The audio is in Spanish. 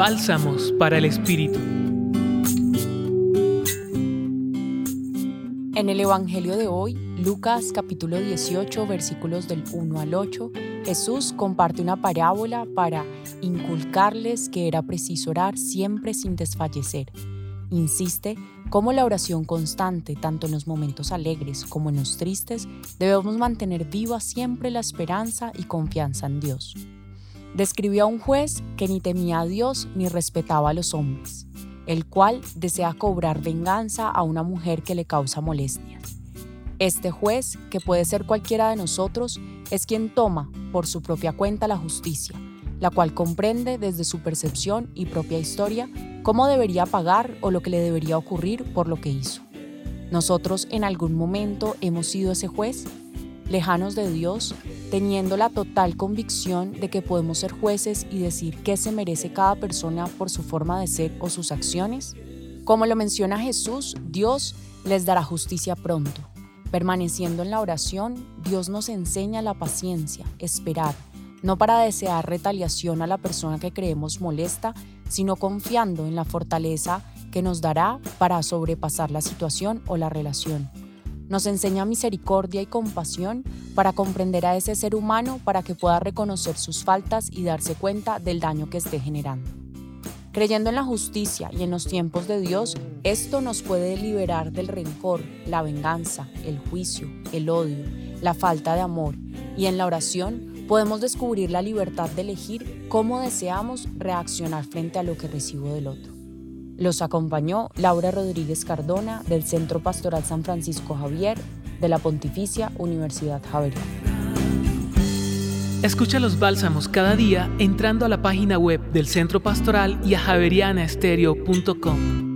Bálsamos para el Espíritu. En el Evangelio de hoy, Lucas capítulo 18 versículos del 1 al 8, Jesús comparte una parábola para inculcarles que era preciso orar siempre sin desfallecer. Insiste cómo la oración constante, tanto en los momentos alegres como en los tristes, debemos mantener viva siempre la esperanza y confianza en Dios. Describió a un juez que ni temía a Dios ni respetaba a los hombres, el cual desea cobrar venganza a una mujer que le causa molestias. Este juez, que puede ser cualquiera de nosotros, es quien toma por su propia cuenta la justicia, la cual comprende desde su percepción y propia historia cómo debería pagar o lo que le debería ocurrir por lo que hizo. Nosotros en algún momento hemos sido ese juez, lejanos de Dios, teniendo la total convicción de que podemos ser jueces y decir qué se merece cada persona por su forma de ser o sus acciones. Como lo menciona Jesús, Dios les dará justicia pronto. Permaneciendo en la oración, Dios nos enseña la paciencia, esperar, no para desear retaliación a la persona que creemos molesta, sino confiando en la fortaleza que nos dará para sobrepasar la situación o la relación. Nos enseña misericordia y compasión para comprender a ese ser humano para que pueda reconocer sus faltas y darse cuenta del daño que esté generando. Creyendo en la justicia y en los tiempos de Dios, esto nos puede liberar del rencor, la venganza, el juicio, el odio, la falta de amor, y en la oración podemos descubrir la libertad de elegir cómo deseamos reaccionar frente a lo que recibo del otro. Los acompañó Laura Rodríguez Cardona del Centro Pastoral San Francisco Javier de la Pontificia Universidad Javeriana. Escucha los bálsamos cada día entrando a la página web del Centro Pastoral y a javerianaestereo.com.